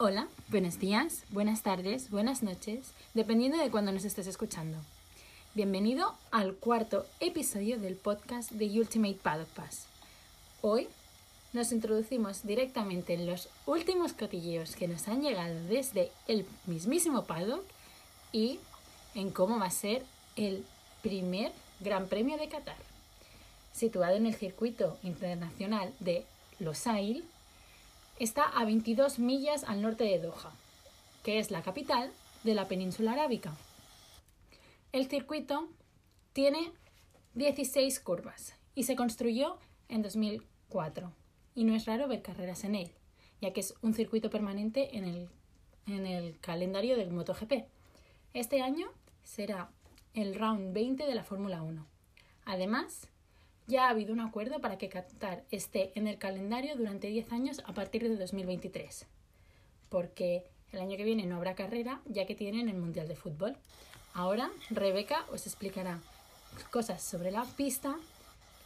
Hola, buenos días, buenas tardes, buenas noches, dependiendo de cuándo nos estés escuchando. Bienvenido al cuarto episodio del podcast de Ultimate Paddock Pass. Hoy nos introducimos directamente en los últimos cotilleos que nos han llegado desde el mismísimo paddock y en cómo va a ser el primer Gran Premio de Qatar. Situado en el circuito internacional de Losail, está a 22 millas al norte de Doha, que es la capital de la península arábica. El circuito tiene 16 curvas y se construyó en 2004 y no es raro ver carreras en él, ya que es un circuito permanente en el, en el calendario del MotoGP. Este año será el round 20 de la Fórmula 1. Además, ya ha habido un acuerdo para que Qatar esté en el calendario durante 10 años a partir de 2023, porque el año que viene no habrá carrera ya que tienen el Mundial de Fútbol. Ahora Rebeca os explicará cosas sobre la pista,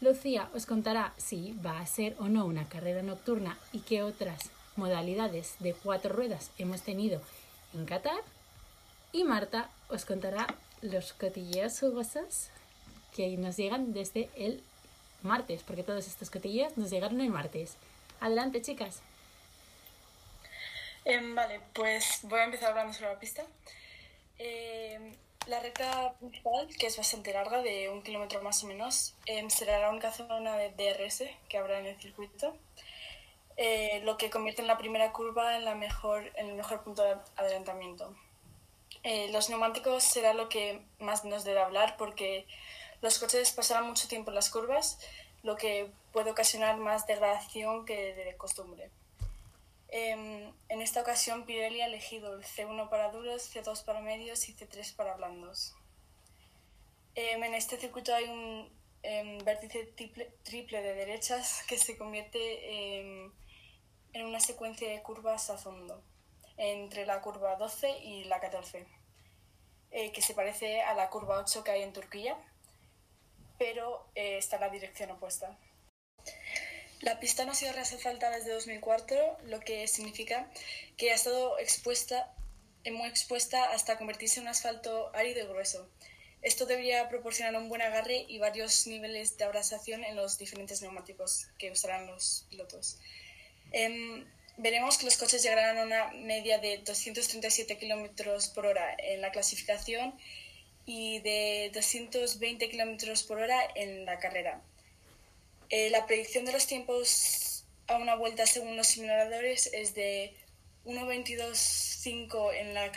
Lucía os contará si va a ser o no una carrera nocturna y qué otras modalidades de cuatro ruedas hemos tenido en Qatar, y Marta os contará los cotilleos jugosos que nos llegan desde el martes, porque todos estos cotilleos nos llegaron el martes. Adelante, chicas. Em, vale, pues voy a empezar hablando sobre la pista. Em, la recta principal, que es bastante larga, de un kilómetro más o menos, em, será la única zona de DRS que habrá en el circuito, eh, lo que convierte en la primera curva en, la mejor, en el mejor punto de adelantamiento. Eh, los neumáticos será lo que más nos debe hablar porque los coches pasarán mucho tiempo en las curvas, lo que puede ocasionar más degradación que de costumbre. Em, en esta ocasión Pirelli ha elegido el C1 para duros, C2 para medios y C3 para blandos. Em, en este circuito hay un em, vértice triple, de derechas que se convierte en una secuencia de curvas a fondo entre la curva 12 y la 14, eh, que se parece a la curva 8 que hay en Turquía, pero eh, está en la dirección opuesta. La pista no ha sido reasfaltada desde 2004, lo que significa que ha estado expuesta, eh, muy expuesta hasta convertirse en un asfalto árido y grueso. Esto debería proporcionar un buen agarre y varios niveles de abrasación en los diferentes neumáticos que usarán los pilotos. Em, veremos que los coches llegarán a una media de 237 km por hora en la clasificación y de 220 km por hora en la carrera. Eh, la predicción de los tiempos a una vuelta según los simuladores es de 1.22.5 en la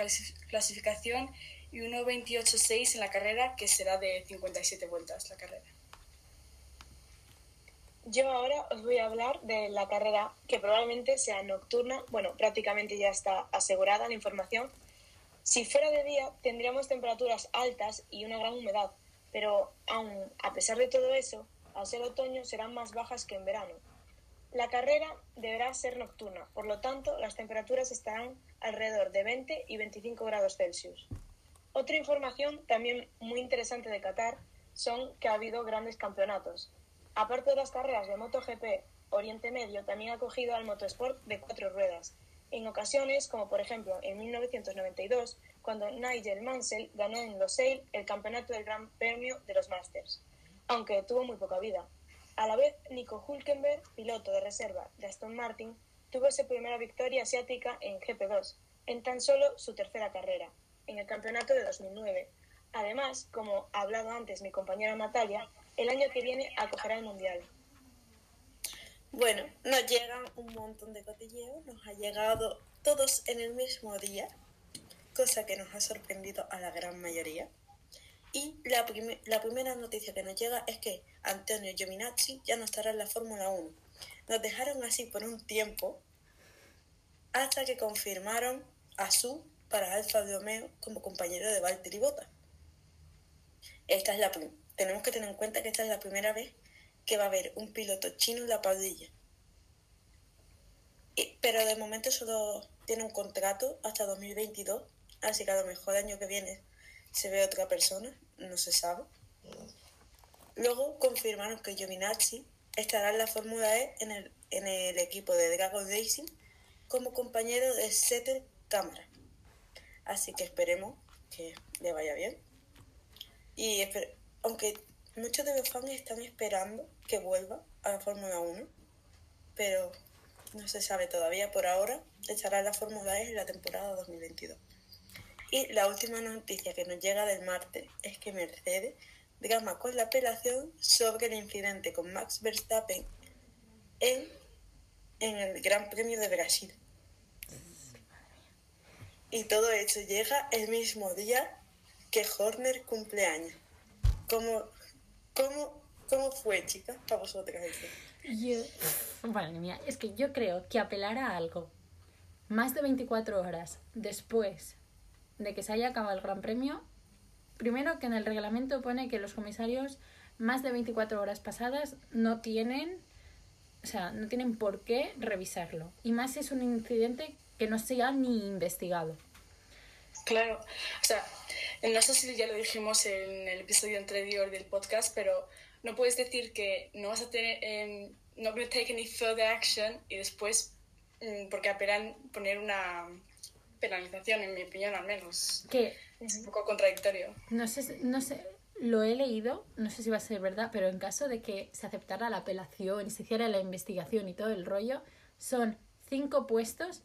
clasificación y 1.28.6 en la carrera, que será de 57 vueltas la carrera. Yo ahora os voy a hablar de la carrera que probablemente sea nocturna. Bueno, prácticamente ya está asegurada la información. Si fuera de día tendríamos temperaturas altas y una gran humedad, pero aún a pesar de todo eso, al ser otoño serán más bajas que en verano. La carrera deberá ser nocturna, por lo tanto las temperaturas estarán alrededor de 20 y 25 grados Celsius. Otra información también muy interesante de Qatar son que ha habido grandes campeonatos. Aparte de las carreras de MotoGP, Oriente Medio también ha acogido al motosport de cuatro ruedas, en ocasiones como por ejemplo en 1992, cuando Nigel Mansell ganó en Losail el campeonato del Gran Premio de los Masters, aunque tuvo muy poca vida. A la vez, Nico Hulkenberg, piloto de reserva de Aston Martin, tuvo su primera victoria asiática en GP2, en tan solo su tercera carrera, en el campeonato de 2009. Además, como ha hablado antes mi compañera Natalia, el año que viene acogerá el Mundial. Bueno, nos llegan un montón de cotilleos, nos ha llegado todos en el mismo día, cosa que nos ha sorprendido a la gran mayoría. Y la, primera noticia que nos llega es que Antonio Giovinazzi ya no estará en la Fórmula 1. Nos dejaron así por un tiempo hasta que confirmaron a Su para Alfa Romeo como compañero de Valtteri Bottas. Esta es la tenemos que tener en cuenta que esta es la primera vez que va a haber un piloto chino en la parrilla. pero de momento solo tiene un contrato hasta 2022, así que a lo mejor el año que viene se ve otra persona, no se sabe. Luego confirmaron que Giovinazzi estará en la Fórmula E en el, en el equipo de Dragon Racing como compañero de Settle Cámara. Así que esperemos que le vaya bien. Y aunque muchos de los fans están esperando que vuelva a la Fórmula 1, pero no se sabe todavía. Por ahora echará la Fórmula E en la temporada 2022. Y la última noticia que nos llega del martes es que Mercedes drama con la apelación sobre el incidente con Max Verstappen en, en el Gran Premio de Brasil. Y todo esto llega el mismo día que Horner cumpleaños. ¿Cómo, cómo, cómo fue, chicas, para vosotras eso? Yo, bueno, mía, es que yo creo que apelar a algo más de 24 horas después de que se haya acabado el Gran Premio, primero que en el reglamento pone que los comisarios más de 24 horas pasadas no tienen, o sea, no tienen por qué revisarlo. Y más si es un incidente que no sea ni investigado. Claro, o sea, no sé si ya lo dijimos en el episodio anterior del podcast, pero no puedes decir que no vas a tener, eh, no going take any further action y después, mm, porque apelan poner una penalización, en mi opinión al menos. Que es un poco contradictorio. No sé, no sé, lo he leído, no sé si va a ser verdad, pero en caso de que se aceptara la apelación y se hiciera la investigación y todo el rollo, son cinco puestos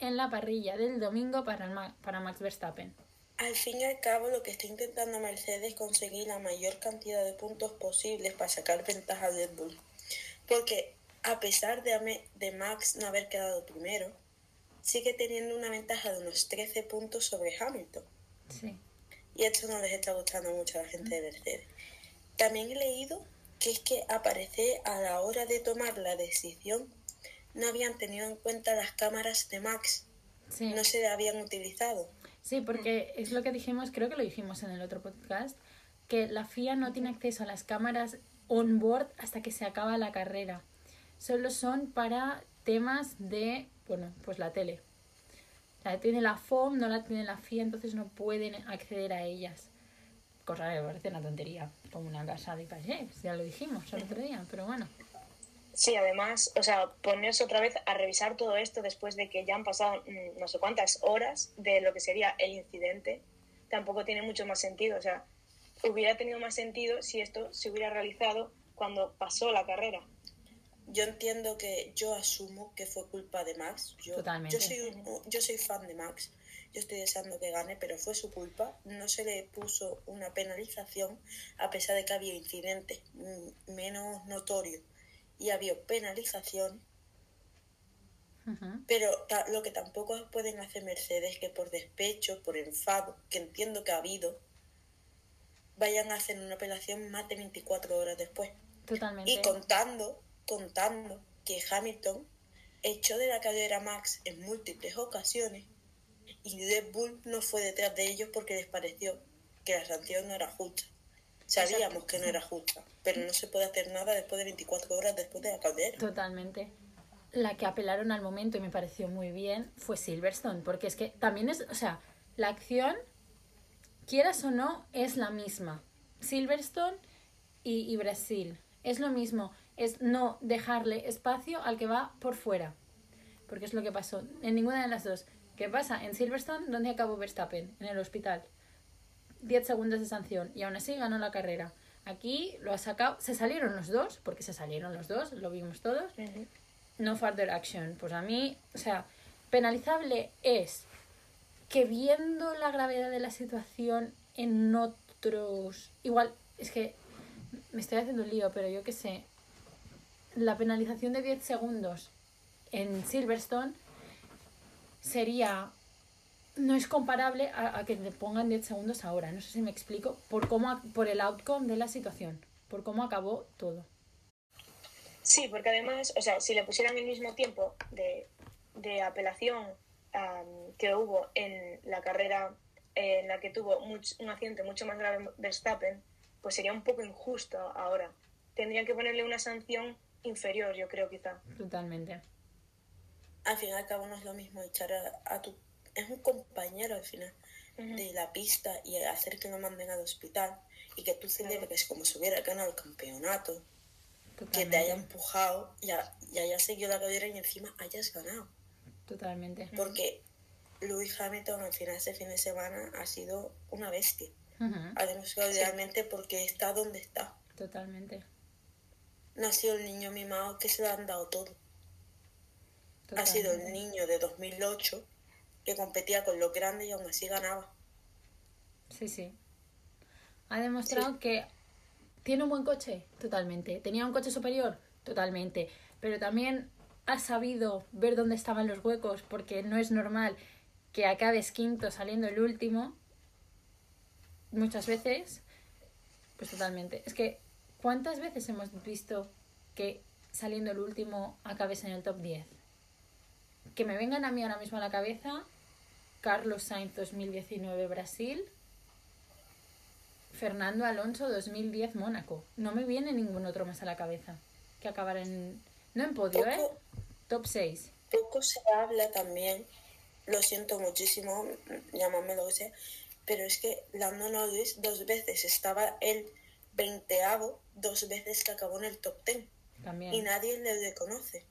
en la parrilla del domingo para, para Max Verstappen. Al fin y al cabo, lo que está intentando Mercedes es conseguir la mayor cantidad de puntos posibles para sacar ventaja Red Bull. Porque a pesar de, de Max no haber quedado primero, sigue teniendo una ventaja de unos 13 puntos sobre Hamilton. Sí. Y esto no les está gustando mucho a la gente de Mercedes. También he leído que es que aparece a la hora de tomar la decisión no habían tenido en cuenta las cámaras de Max. Sí. No se habían utilizado. Sí, porque es lo que dijimos, creo que lo dijimos en el otro podcast, que la FIA no tiene acceso a las cámaras on board hasta que se acaba la carrera. Solo son para temas de, bueno, pues la tele. La tiene la FOM, no la tiene la FIA, entonces no pueden acceder a ellas. Cosa que me parece una tontería, como una casa de payés, ya lo dijimos el otro día, pero bueno. Sí, además, o sea, ponerse otra vez a revisar todo esto después de que ya han pasado mm, no sé cuántas horas de lo que sería el incidente, tampoco tiene mucho más sentido. O sea, hubiera tenido más sentido si esto se hubiera realizado cuando pasó la carrera. Yo entiendo que yo asumo que fue culpa de Max. Yo, Totalmente. Yo soy, yo soy fan de Max. Yo estoy deseando que gane, pero fue su culpa. No se le puso una penalización a pesar de que había incidentes mm, menos notorios y había penalización. Pero lo que tampoco pueden hacer Mercedes es que por despecho, por enfado, que entiendo que ha habido, vayan a hacer una apelación más de 24 horas después. Totalmente. Y contando, contando que Hamilton echó de la carrera Max en múltiples ocasiones y Red Bull no fue detrás de ellos porque les pareció que la sanción no era justa. Sabíamos que no era justa, pero no se puede hacer nada después de 24 horas después de la caldera. Totalmente. La que apelaron al momento y me pareció muy bien fue Silverstone, porque es que también es, o sea, la acción, quieras o no, es la misma. Silverstone y, y Brasil, es lo mismo, es no dejarle espacio al que va por fuera, porque es lo que pasó en ninguna de las dos. ¿Qué pasa? En Silverstone, ¿dónde acabó Verstappen? En el hospital. 10 segundos de sanción y aún así ganó la carrera. Aquí lo ha sacado, se salieron los dos, porque se salieron los dos, lo vimos todos. No further action. Pues a mí, o sea, penalizable es que viendo la gravedad de la situación en otros. Igual, es que me estoy haciendo un lío, pero yo qué sé. La penalización de 10 segundos en Silverstone sería no es comparable a, que te pongan 10 segundos ahora. No sé si me explico. Por, cómo, por el outcome de la situación. Por cómo acabó todo. Sí, porque además, o sea, si le pusieran el mismo tiempo de, de apelación que hubo en la carrera en la que tuvo un accidente mucho más grave Verstappen, pues sería un poco injusto ahora. Tendrían que ponerle una sanción inferior, yo creo, quizá. Totalmente. Al fin y al cabo no es lo mismo echar a tu es un compañero al final de la pista y hacer que lo manden al hospital y que tú celebres como si hubiera ganado el campeonato, que te haya empujado y, haya seguido la carrera y encima hayas ganado. Totalmente. Porque Lewis Hamilton al final ese fin de semana ha sido una bestia. Ujú, Ha demostrado realmente porque está donde está. Totalmente. No ha sido el niño mimado que se lo han dado todo. Ha sido el niño de 2008 que competía con los grandes y aún así ganaba. Sí, sí. Ha demostrado que tiene un buen coche, totalmente. Tenía un coche superior, totalmente. Pero también ha sabido ver dónde estaban los huecos, porque no es normal que acabes quinto saliendo el último. Muchas veces, pues totalmente. Es que, ¿cuántas veces hemos visto que saliendo el último acabes en el top 10? Que me vengan a mí ahora mismo a la cabeza Carlos Sainz 2019 Brasil, Fernando Alonso 2010 Mónaco. No me viene ningún otro más a la cabeza que acabar en... No en podio, ¿eh? Top 6. poco se habla también, lo siento muchísimo, llámame lo que sea, pero es que Lando Norris dos veces estaba el veinteavo, dos veces que acabó en el top ten y nadie le reconoce.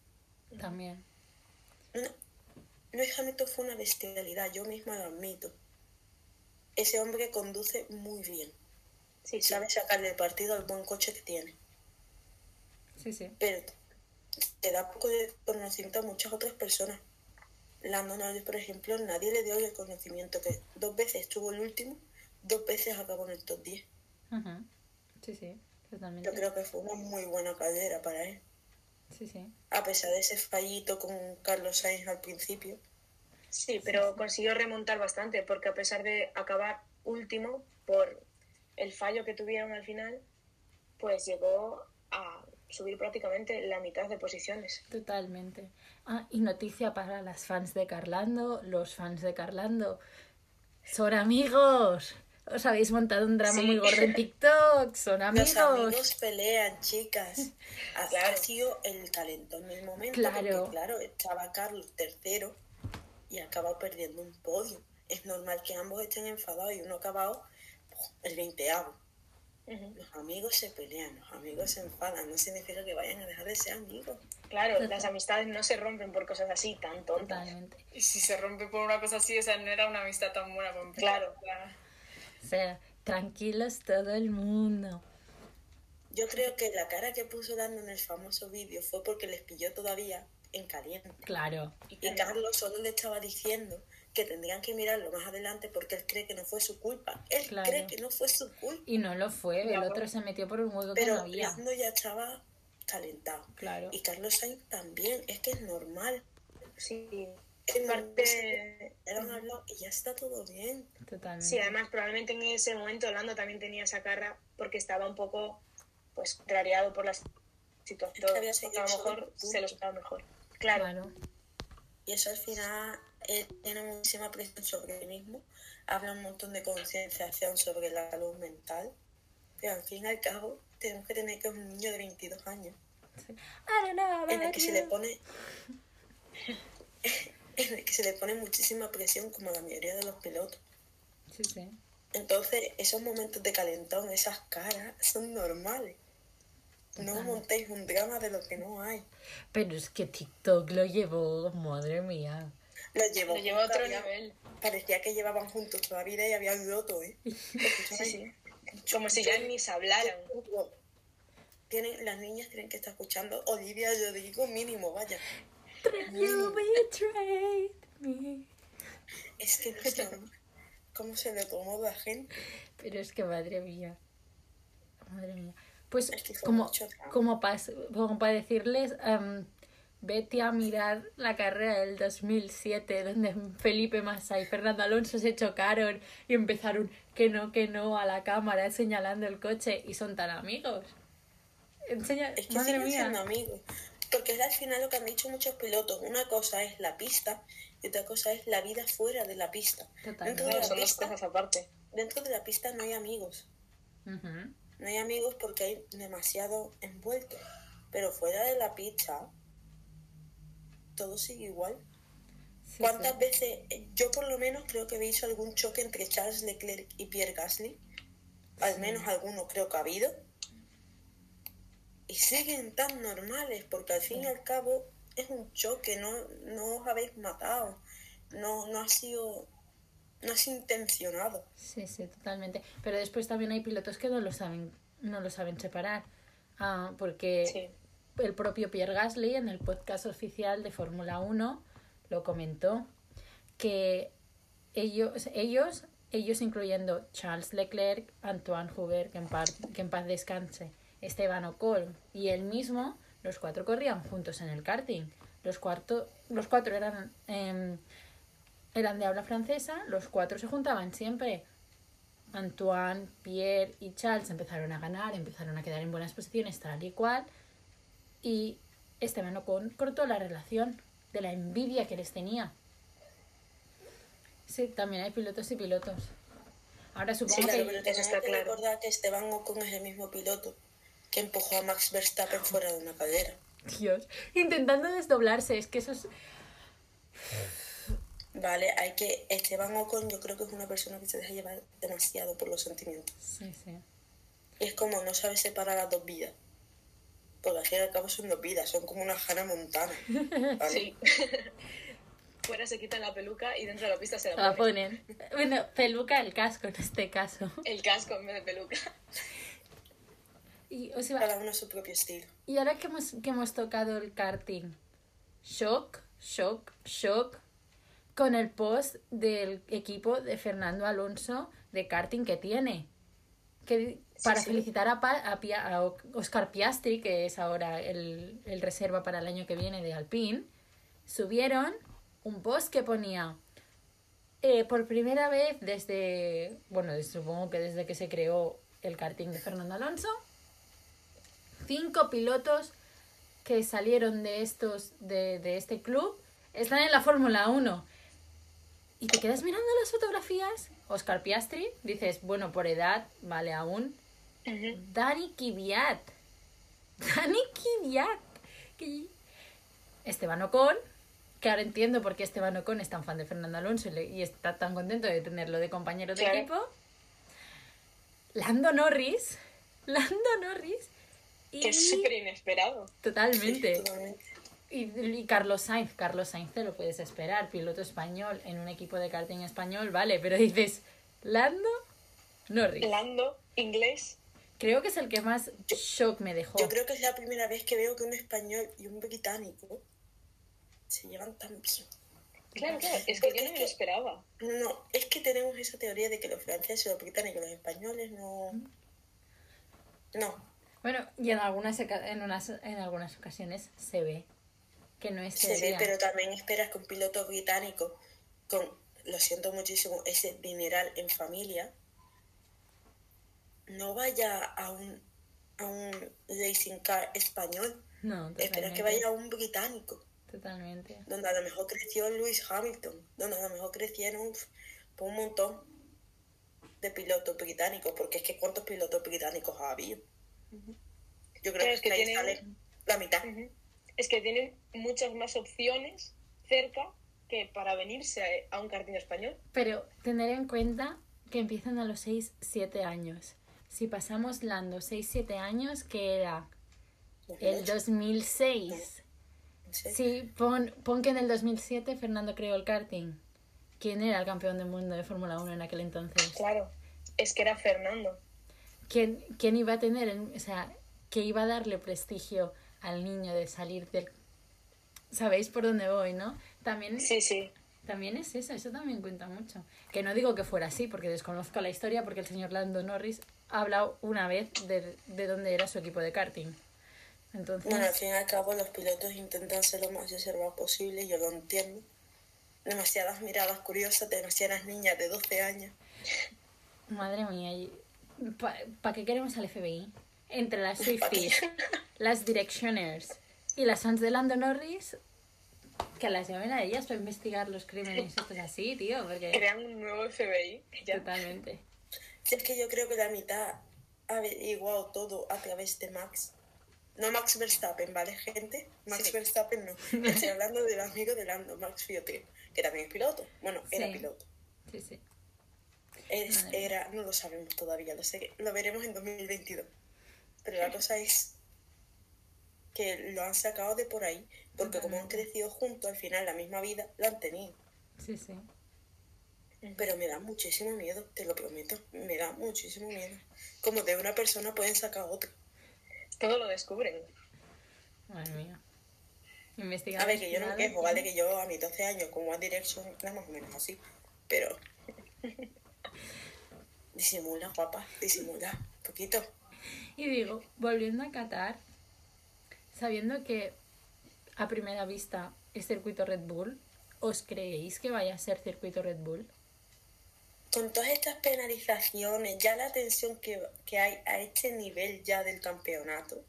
También. No, Fue una bestialidad, yo misma lo admito. Ese hombre conduce muy bien, Sí, sí. sabe sacarle partido al buen coche que tiene, Sí, sí. pero te da poco de conocimiento a muchas otras personas. Lando Norris, por ejemplo, nadie le dio el reconocimiento que dos veces estuvo el último, dos veces acabó en el top 10. Ujú. Sí, sí. Totalmente. Yo creo que fue una muy buena carrera para él. Sí, sí. A pesar de ese fallito con Carlos Sainz al principio, Sí, pero consiguió remontar bastante, porque a pesar de acabar último por el fallo que tuvieron al final, pues llegó a subir prácticamente la mitad de posiciones. Totalmente. Ah, y noticia para las fans de Carlando. Los fans de Carlando son amigos. Os habéis montado un drama Sí. muy gordo en TikTok. Son amigos. los amigos pelean, chicas. Ha, Claro. sido el calentón del momento. Claro. Porque, claro, estaba Carlos tercero y ha acabado perdiendo un podio. Es normal que ambos estén enfadados y uno ha acabado pues, el veinteavo. Los amigos se pelean, los amigos se enfadan. No significa que vayan a dejar de ser amigos. Claro, las amistades no se rompen por cosas así tan tontas. Totalmente. Y si se rompe por una cosa así, o sea, no era una amistad tan buena empezar. Claro. O sea, O sea, tranquilos todo el mundo. Yo creo que la cara que puso dando en el famoso vídeo fue porque les pilló todavía en caliente. Claro. Y Carlos solo le estaba diciendo que tendrían que mirarlo más adelante porque él cree que no fue su culpa. Él Claro. cree que no fue su culpa. Y no lo fue. El Claro. otro se metió por un hueco que no Pero había. Lando ya estaba calentado. Claro. Y Carlos Sainz también. Es que es normal. Sí, Es parte... Y ya está todo bien. Totalmente. Sí, además probablemente en ese momento Lando también tenía esa cara porque estaba un poco pues contrariado por la situación. Es que a lo mejor se lo esperaba mejor. Claro, Claro. Y eso al final él tiene muchísima presión sobre él mismo. Habla un montón de concienciación sobre la salud mental. Pero al fin y al cabo tenemos que tener que es un niño de 22 años. I don't know en el que se le pone en el que se le pone muchísima presión como a la mayoría de los pilotos Sí, sí. entonces esos momentos de calentón esas caras son normales no montéis un drama de lo que no hay Pero es que TikTok lo llevó, madre mía. lo llevó, lo lleva a otro había- nivel. parecía que llevaban juntos toda la vida y habían roto ¿eh? Sí, sí. Como si ya ni se hablaran. tienen, las niñas tienen que estar escuchando Olivia Rodrigo mínimo vaya You betrayed me. es que no es normal cómo se le tomó la gente Pero es que madre mía. Madre mía. Pues Es que fue como, como, pas- como para decirles, em, vete a mirar la carrera del 2007, donde Felipe Massa y Fernando Alonso se chocaron y empezaron que no, que no a la cámara señalando el coche y son tan amigos. Enseña, Es que madre siguen siendo mía. amigos. Porque es al final lo que han dicho muchos pilotos. Una cosa es la pista y otra cosa es la vida fuera de la pista. Totalmente. Dentro de la son dos pista, cosas aparte. dentro de la pista no hay amigos. Ujú. No hay amigos porque hay demasiado envuelto. Pero fuera de la pista, todo sigue igual. Sí, ¿Cuántas sí. veces, yo por lo menos creo que he visto algún choque entre Charles Leclerc y Pierre Gasly? Al menos alguno creo que ha habido. Y siguen tan normales, porque al fin y al cabo es un choque, no, no os habéis matado, no, no ha sido no es intencionado. Sí, sí, totalmente. Pero después también hay pilotos que no lo saben, no lo saben separar. Ah, porque Sí. el propio Pierre Gasly en el podcast oficial de Fórmula 1 lo comentó que ellos, ellos, ellos incluyendo Charles Leclerc, Antoine Hubert, que en, paz, que en paz descanse, Esteban Ocon y él mismo, los cuatro corrían juntos en el karting. Los, cuarto, los cuatro eran, em, eran de habla francesa, los cuatro se juntaban siempre. Antoine, Pierre y Charles empezaron a ganar, empezaron a quedar en buenas posiciones, tal y cual. Y Esteban Ocon cortó la relación de la envidia que les tenía. Sí, también hay pilotos y pilotos. Ahora Sí, supongo claro, que... pero está que claro. recordar que Esteban Ocon es el mismo piloto que empujó a Max Verstappen fuera de una cadera. Dios, intentando desdoblarse, es que eso es... Vale, hay que. Esteban Ocon, yo creo que es una persona que se deja llevar demasiado por los sentimientos. Sí, sí. Y es como no sabe separar las dos vidas. Porque al fin y al cabo son dos vidas, son como una jana montana. ¿vale? Sí. Fuera se quitan la peluca y dentro de la pista se la La ponen. ponen. Bueno, peluca el casco en este caso. El casco en vez de peluca. Y, o sea, Cada uno a su propio estilo. y ahora que hemos, que hemos tocado el karting, shock, shock, shock, con el post del equipo de Fernando Alonso de karting que tiene. Que, para sí. felicitar a, Pa- a, Pia- a Oscar Piastri, que es ahora el, el reserva para el año que viene de Alpine, subieron un post que ponía eh, por primera vez desde, bueno, supongo que desde que se creó el karting de Fernando Alonso, cinco pilotos que salieron de estos, de, de este club, están en la Fórmula 1. Y te quedas mirando las fotografías, Oscar Piastri, dices, bueno, por edad, vale aún. Dani Kvyat. Dani. Que- Esteban Ocon, que ahora entiendo por qué Esteban Ocon es tan fan de Fernando Alonso y, le- y está tan contento de tenerlo de compañero de Claro. equipo. Lando Norris. Lando Norris. Y... Que es súper inesperado. Totalmente. Sí, totalmente. Y, y Carlos Sainz, Carlos Sainz te lo puedes esperar, piloto español en un equipo de karting español, vale, pero dices, Lando Norris. Lando, inglés. Creo que es el que más shock me dejó. Yo creo que es la primera vez que veo que un español y un británico se llevan tan bien. Claro, claro. Es que Porque yo no es me que- lo esperaba. No, es que tenemos esa teoría de que los franceses, los británicos, los españoles no. No. Bueno, y en algunas, en, unas, en algunas ocasiones se ve que no es seria. pero también esperas que un piloto británico con, lo siento muchísimo, ese dineral en familia no vaya a un, a un racing car español. No, Esperas que vaya a un británico, Totalmente. donde a lo mejor creció Lewis Hamilton, donde a lo mejor crecieron un montón de pilotos británicos, porque es que ¿cuántos pilotos británicos ha habido? Yo creo que, es que ahí tienen- sale la mitad. Es que tienen muchas más opciones cerca que para venirse a un karting español. Pero tener en cuenta que empiezan a los 6, 7 años. Si pasamos Lando 6, 7 años, que era el 2006. Sí. Sí, pon, pon que en el 2007 Fernando creó el karting. ¿Quién era el campeón del mundo de Fórmula 1 en aquel entonces? Claro. Es que era Fernando. ¿Quién, quién iba a tener, o sea, que iba a darle prestigio al niño de salir del... ¿Sabéis por dónde voy, no? También, Sí, sí. también es eso, eso también cuenta mucho. Que no digo que fuera así, porque desconozco la historia, porque el señor Lando Norris ha hablado una vez de, de dónde era su equipo de karting. Entonces, Bueno, al fin y al cabo los pilotos intentan ser lo más reservados posible, yo lo entiendo. Demasiadas miradas curiosas, demasiadas niñas de 12 años. madre mía, ¿para qué queremos al FBI? Entre las Swifties, las Directioners y las fans de Lando Norris, que las llamen a ellas para investigar los crímenes estos así, tío, porque... Crean un nuevo FBI. Ya. Totalmente. Si es que yo creo que la mitad ha averiguado todo a través de Max. No Max Verstappen, ¿vale, gente? Max Sí. Verstappen no. Estoy hablando del amigo de Lando, Max Fiotri, que también es piloto. Bueno, era Sí. piloto. Sí, sí. Es, era, no lo sabemos todavía, lo sé, lo veremos en 2022. Pero la cosa es que lo han sacado de por ahí. Porque como han crecido juntos, al final la misma vida la han tenido. Sí, sí. Pero me da muchísimo miedo, te lo prometo. Me da muchísimo miedo. Como de una persona pueden sacar otra. Todo lo descubren. Madre mía. A Investigar. ver, que yo no me quejo, ¿vale? Que yo a mis 12 años con One Direction era más o menos así. Pero. Disimula, guapa, disimula. Poquito. Y digo, volviendo a Qatar, sabiendo que a primera vista es circuito Red Bull, ¿os creéis que vaya a ser circuito Red Bull? Con todas estas penalizaciones, ya la tensión que, que hay a este nivel ya del campeonato,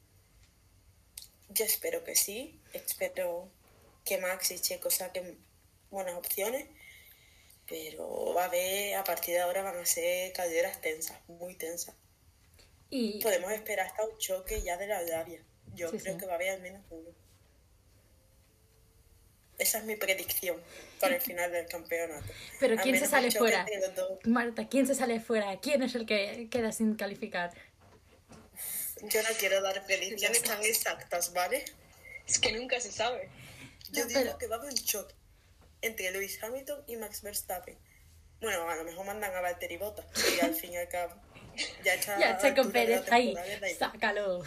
yo espero que sí. Espero que Max y Checo saquen buenas opciones. Pero va a haber, a partir de ahora van a ser calderas tensas, muy tensas. Y Podemos esperar hasta un choque ya de la Arabia. Yo Sí, creo sí. que va a haber al menos uno. Esa es mi predicción para el final del campeonato. Pero ¿quién se sale fuera? Marta, ¿quién se sale fuera? ¿Quién es el que queda sin calificar? Yo no quiero dar predicciones tan exactas, ¿vale? Es que nunca se sabe. Yo No, digo pero- que va a haber un choque entre Lewis Hamilton y Max Verstappen. Bueno, a lo mejor mandan a Valtteri Bottas, y al fin y al cabo. Ya está Ya, altura de Pérez ahí, sácalo.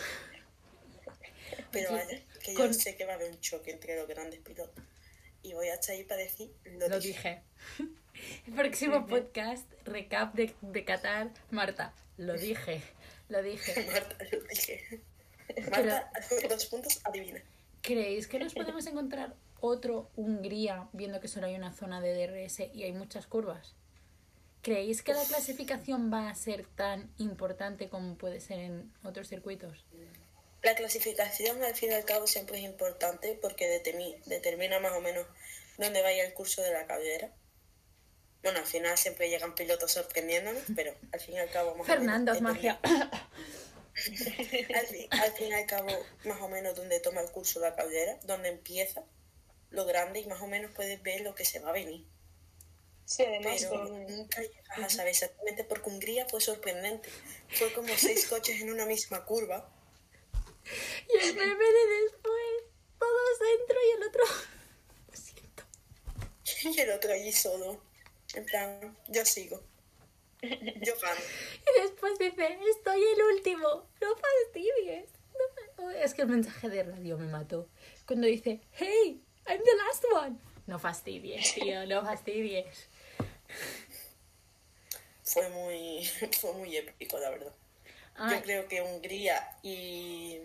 Pero vaya, que con- yo sé que va a haber un choque entre los grandes pilotos. Y voy a estar ahí para decir lo, Lo dije. dije. El próximo podcast, recap de, de Qatar, Marta, lo dije, lo dije. Marta, lo dije. Marta, dos puntos, adivina. ¿Creéis que nos podemos encontrar otro Hungría viendo que solo hay una zona de DRS y hay muchas curvas? ¿Creéis que la clasificación va a ser tan importante como puede ser en otros circuitos? La clasificación al fin y al cabo siempre es importante porque determi- determina más o menos dónde vaya el curso de la carrera. Bueno, al final siempre llegan pilotos sorprendiéndonos, pero al fin y al cabo más Fernando, o menos... magia. Al fin, al fin y al cabo, más o menos donde toma el curso la caldera, donde empieza lo grande y más o menos puedes ver lo que se va a venir. Sí, además Pero nunca llegas a saber exactamente porque Hungría fue sorprendente. Fue como seis coches en una misma curva. Y el meme de después, todos dentro y el otro... Lo siento. Y el otro allí solo. En plan, yo sigo. Yo gano. Y después dice, estoy el último, no fastidies. No fa- Es que el mensaje de radio me mató. Cuando dice, hey, I'm the last one. No fastidies, tío, no fastidies. Fue muy, fue muy épico, la verdad. Ay, Yo creo que Hungría y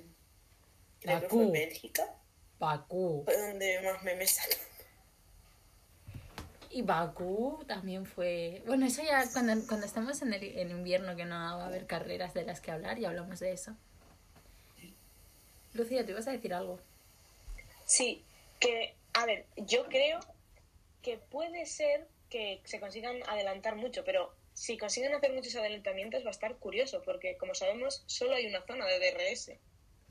creo que Bakú. fue Bélgica Bakú. fue donde más memes sacaron. Y Bakú también fue... Bueno, eso ya cuando, cuando estamos en el en invierno que no va a haber carreras de las que hablar, ya hablamos de eso. Lucía, ¿tú ibas a decir algo? Sí, que, a ver, yo creo que puede ser que se consigan adelantar mucho, pero si consiguen hacer muchos adelantamientos va a estar curioso, porque como sabemos, solo hay una zona de DRS.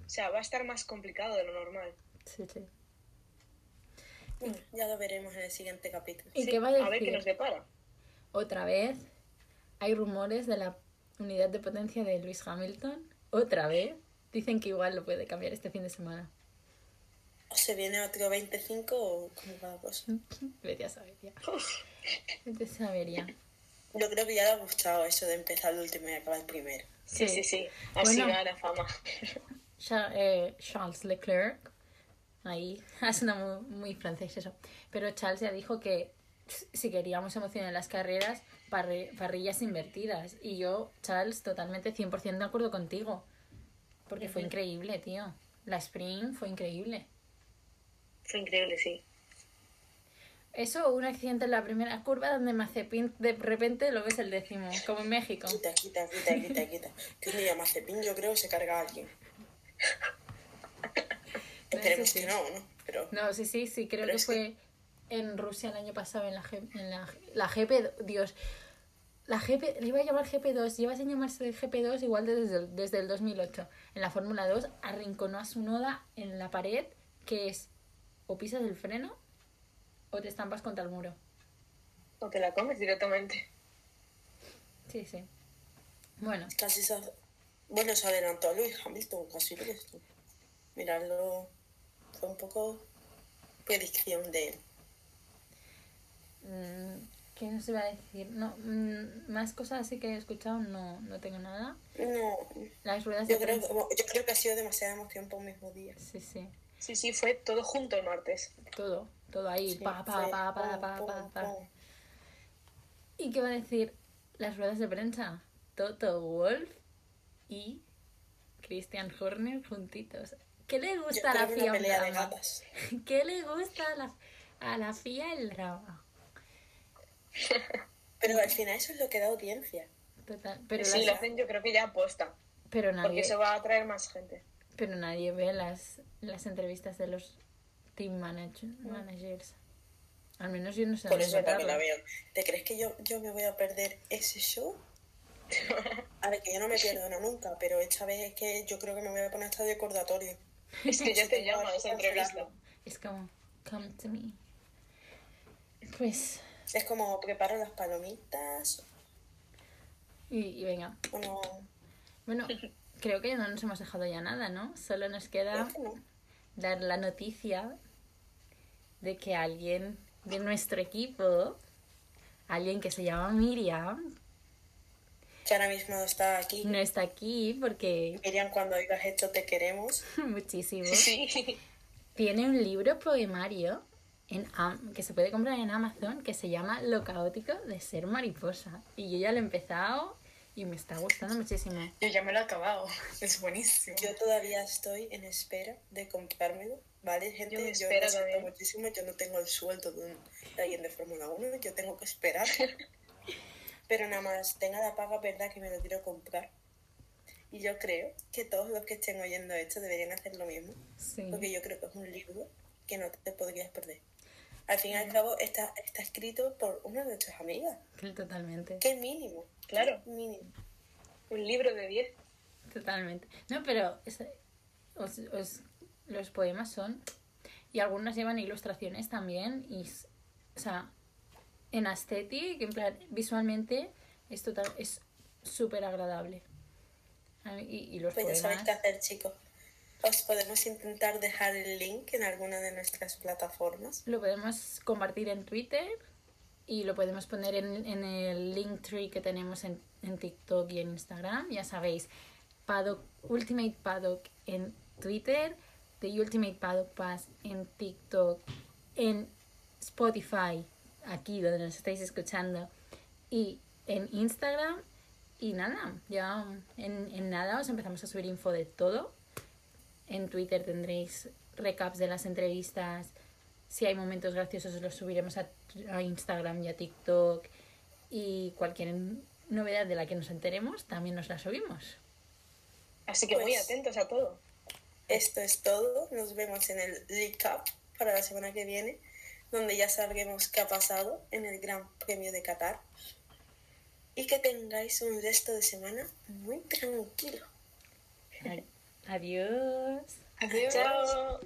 O sea, va a estar más complicado de lo normal. Sí, sí. Bueno, ya lo veremos en el siguiente capítulo. ¿Y Sí, qué va a a ver qué decir? nos depara. Otra vez hay rumores de la unidad de potencia de Lewis Hamilton. Otra vez. Dicen que igual lo puede cambiar este fin de semana. ¿O se viene otro 25 o cómo va la cosa? Vete a saber ya. Vete a saber ya. Yo creo que ya le ha gustado eso de empezar el último y acabar el primero. Sí, sí, sí. Así Bueno. gana fama. Cha- eh, Charles Leclerc. Ahí. Ha sonado muy, muy francés eso. Pero Charles ya dijo que si queríamos emoción en las carreras, parri- parrillas invertidas. Y yo, Charles, totalmente 100% de acuerdo contigo. Porque fue increíble, tío. La sprint fue increíble. Fue increíble, sí. Eso, un accidente en la primera curva donde Mazepin de repente lo ves el décimo, como en México. Quita, quita, quita, quita, quita. Que un día Mazepin yo creo que se carga a alguien. Esperemos sí. que no, ¿no? Pero No, sí, sí, sí, creo que fue en Rusia el año pasado, en la, G- en la, la GP, Dios, la GP, le iba a llamar GP2, lleva sin llamarse GP2 igual desde el, desde el 2008. En la Fórmula 2 arrinconó a su noda en la pared, que es o pisas el freno o te estampas contra el muro. O te la comes directamente. Sí, sí. Bueno, casi se... Bueno, se adelantó a Luis Hamilton, casi lo ves tú. Mirarlo fue un poco predicción de él. Mm, ¿Qué nos iba a decir? No, mm, más cosas así que he escuchado, no, no tengo nada. No, Las ruedas yo de creo, yo creo que ha sido demasiada emoción por un mismo día. Sí, sí. Sí, sí, fue todo junto el martes. Todo, todo ahí. Sí, pa, pa, pa, pa, pum, pa, pum, pa, pa. pum. ¿Y qué va a decir las ruedas de prensa? Toto Wolf y Christian Horner juntitos. ¿Qué le gusta a la FIA una un pelea de drama? gatas. ¿Qué le gusta a la, a la FIA el drama? Pero al final eso es lo que da audiencia. Total. Pero, sí, lo hacen yo creo que ya aposta. pero Porque nadie, se va a atraer más gente. pero nadie ve las, las entrevistas de los team manage- managers. Al menos yo no sé Por eso también la encontrarlo. veo. ¿Te crees que yo, yo me voy a perder ese show? A ver, que yo no me pierdo no, nunca, pero esta vez es que yo creo que me voy a poner hasta de recordatorio. Es que ya te llama esa entrevista. Es como, come to me. Pues, Es como preparo las palomitas, y, y venga. uno... Bueno, creo que no nos hemos dejado ya nada, ¿no? Solo nos queda que no. dar la noticia de que alguien de nuestro equipo, alguien que se llama Miriam, Que ahora mismo está aquí. no está aquí porque Miriam, cuando oigas esto te queremos. muchísimo. Sí. Tiene un libro poemario en Am- que se puede comprar en Amazon que se llama Lo caótico de ser mariposa. Y yo ya lo he empezado y me está gustando muchísimo. Yo ya me lo he acabado. Es buenísimo. Yo todavía estoy en espera de comprármelo, ¿vale, gente? Yo me Yo, lo siento muchísimo, yo no tengo el sueldo de, un- de alguien de Fórmula 1, yo tengo que esperar. Pero nada más tenga la paga, verdad que me lo quiero comprar. Y yo creo que todos los que estén oyendo esto deberían hacer lo mismo, Sí. porque yo creo que es un libro que no te podrías perder. Al fin y al cabo está, está escrito por una de nuestras amigas. Totalmente. Qué mínimo. Claro. Qué mínimo. Un libro de 10. Totalmente. No, pero es- os- os- los poemas son. Y algunos llevan ilustraciones también. Y, o sea, en aesthetic, en plan, visualmente, es total, es súper agradable. Y, y los Pues ya sabéis poemas. qué hacer, chicos. Os podemos intentar dejar el link en alguna de nuestras plataformas. Lo podemos compartir en Twitter y lo podemos poner en, en el link tree que tenemos en, en TikTok y en Instagram. Ya sabéis, Paddock, Ultimate Paddock en Twitter, The Ultimate Paddock Pass en TikTok, en Spotify, aquí donde nos estáis escuchando, y en Instagram. Y nada, ya en, en nada os empezamos a subir info de todo. En Twitter tendréis recaps de las entrevistas. Si hay momentos graciosos, los subiremos a, a Instagram y a TikTok. Y cualquier novedad de la que nos enteremos, también nos la subimos. Así que muy Pues- atentos a todo. Esto es todo. Nos vemos en el recap para la semana que viene, donde ya sabremos qué ha pasado en el Gran Premio de Qatar. Y que tengáis un resto de semana muy tranquilo. Ad- Adiós. Adiós. Chao.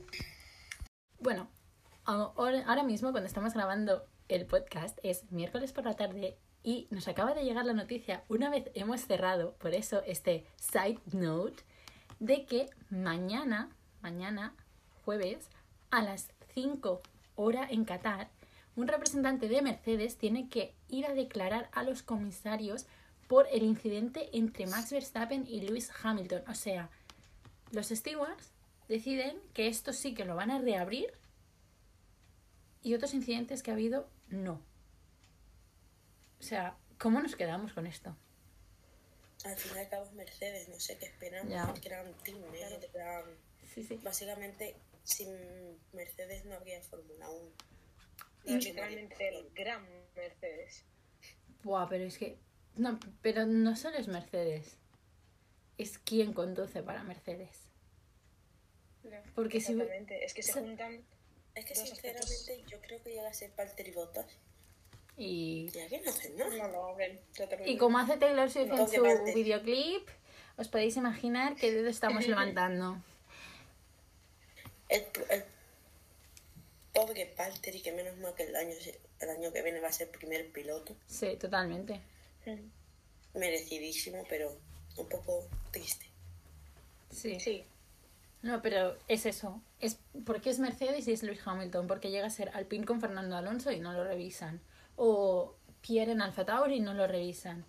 Bueno, ahora mismo cuando estamos grabando el podcast es miércoles por la tarde y nos acaba de llegar la noticia, una vez hemos cerrado, por eso este side note, de que mañana, mañana, jueves, a las 5 hora en Qatar, un representante de Mercedes tiene que ir a declarar a los comisarios por el incidente entre Max Verstappen y Lewis Hamilton. O sea, los stewards deciden que esto sí que lo van a reabrir y otros incidentes que ha habido no. O sea, ¿cómo nos quedamos con esto? Al fin y al cabo es Mercedes, no sé qué esperamos. Ya. El gran team, ¿eh? el gran- Sí, sí. Básicamente, sin Mercedes no habría Fórmula 1. Y literalmente el gran Mercedes. Buah, pero es que... No, pero no solo es Mercedes. Es quien conduce para Mercedes. Porque si... Es que se juntan. Es que sinceramente yo creo que llega a ser Valtteri Bottas. Y, Ya que no hacen nada. No lo abren. y como hace Taylor Swift en su parte. videoclip, os podéis imaginar qué dedo estamos levantando. El, el pobre Valtteri, que menos mal que el año, el año que viene va a ser primer piloto. Sí, totalmente. Merecidísimo, pero un poco triste. Sí. Sí. No, pero es eso. Es porque es Mercedes y es Lewis Hamilton, porque llega a ser Alpine con Fernando Alonso y no lo revisan. O Pierre en Alfa Tauri y no lo revisan.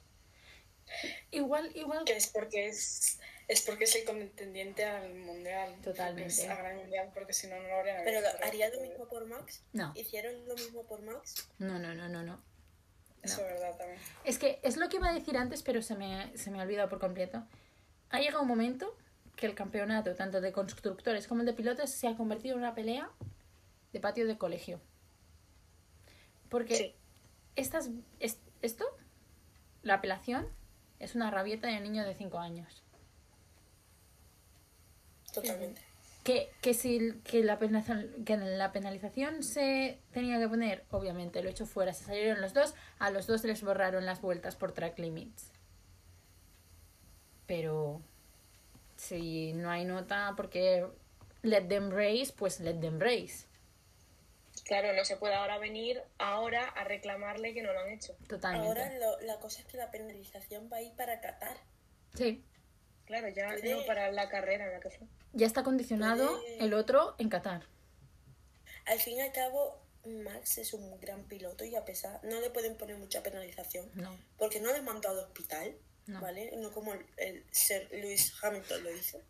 Igual, igual. Que es porque es, es porque es el contendiente al mundial. Totalmente. Es a gran mundial, porque si no, no lo habrían Pero. ¿haría lo mismo por Max? No. ¿Hicieron lo mismo por Max? No, no, no, no, no. Eso es verdad también. Es que es lo que iba a decir antes, pero se me, se me ha olvidado por completo. Ha llegado un momento que el campeonato, tanto de constructores como el de pilotos, se ha convertido en una pelea de patio de colegio. Porque Sí. Estas, es- esto, la apelación, es una rabieta de niño de 5 años. Totalmente. Que, que si que la, penalización, que la penalización se tenía que poner, obviamente lo hecho fuera, se salieron los dos, a los dos les borraron las vueltas por track limits. Pero si no hay nota porque let them race, pues let them race. Claro, no se puede ahora venir ahora a reclamarle que no lo han hecho. Totalmente. Ahora lo- la cosa es que la penalización va a ir para Qatar. Sí, Claro, ya Puede- no para la carrera en la que fue. ya está condicionado Puede- el otro en Qatar. Al fin y al cabo, Max es un gran piloto y a pesar, no le pueden poner mucha penalización No. porque no le mandado al hospital, No. ¿vale? No como el, el Sir Lewis Hamilton lo dice.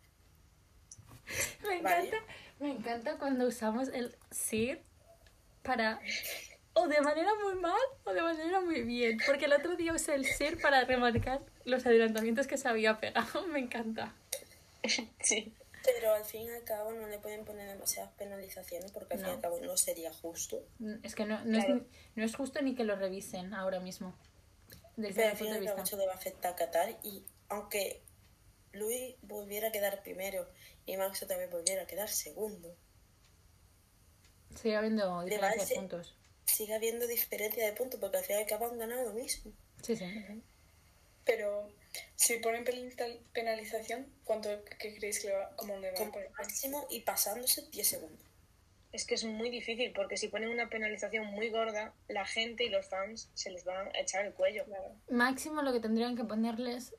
Me Vale. encanta, me encanta cuando usamos el sir para o de manera muy mal o de manera muy bien. Porque el otro día usé el sir para remarcar los adelantamientos que se había pegado. Me encanta. Sí. Pero al fin y al cabo no le pueden poner demasiadas penalizaciones porque al fin y No. al cabo no sería justo. Es que no, no, es, no es justo ni que lo revisen ahora mismo. Desde Pero al fin punto y de al cabo vista. eso le va a afectar a Qatar y aunque Luis volviera a quedar primero y Max también volviera a quedar segundo, Sigue habiendo diferencia de puntos. sigue habiendo diferencia de puntos porque al fin y al cabo han ganado lo mismo. Sí, sí. Pero si ponen penaliza- penalización, ¿cuánto qué creéis que le va, cómo le a Como poner? máximo y pasándose 10 segundos. Es que es muy difícil porque si ponen una penalización muy gorda, la gente y los fans se les van a echar el cuello. Claro. Máximo lo que tendrían que ponerles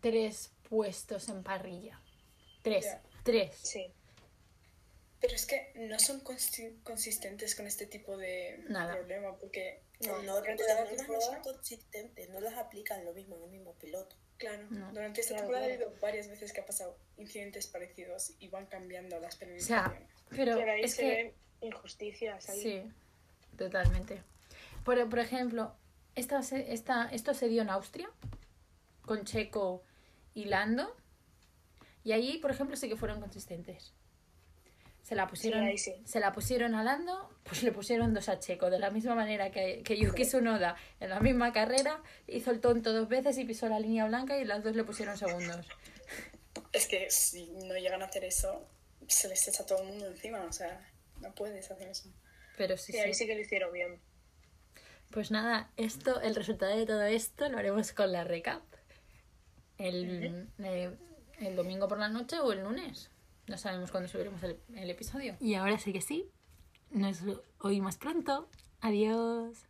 tres puestos en parrilla. Tres. Ya. Tres. Sí. Pero es que no son consi- consistentes con este tipo de Nada. problema, porque No, no, durante esta normas no temporada, son consistentes, no las aplican lo mismo en el mismo piloto. claro, No. durante esta Claro, temporada ha habido varias veces que ha pasado incidentes parecidos y van cambiando las O sea, penalizaciones. pero Pero ahí es se que... ven injusticias. Ahí. Sí, totalmente. Por, por ejemplo, esta, se- esta, esto se dio en Austria, con Checo y Lando, y allí, por ejemplo, sí que fueron consistentes. Se la pusieron, sí. se la pusieron a Lando, pues le pusieron dos a Checo, de la misma manera que, que Yuki Tsunoda en la misma carrera hizo el tonto dos veces y pisó la línea blanca y las dos le pusieron segundos. Es que si no llegan a hacer eso, se les echa todo el mundo encima, o sea, no puedes hacer eso. Pero sí, Sí, ahí sí. sí que lo hicieron bien. Pues nada, esto, el resultado de todo esto lo haremos con la recap. El, eh, el domingo por la noche o el lunes. No sabemos cuándo subiremos el, episodio. Y ahora sí que sí. Nos oímos pronto. Adiós.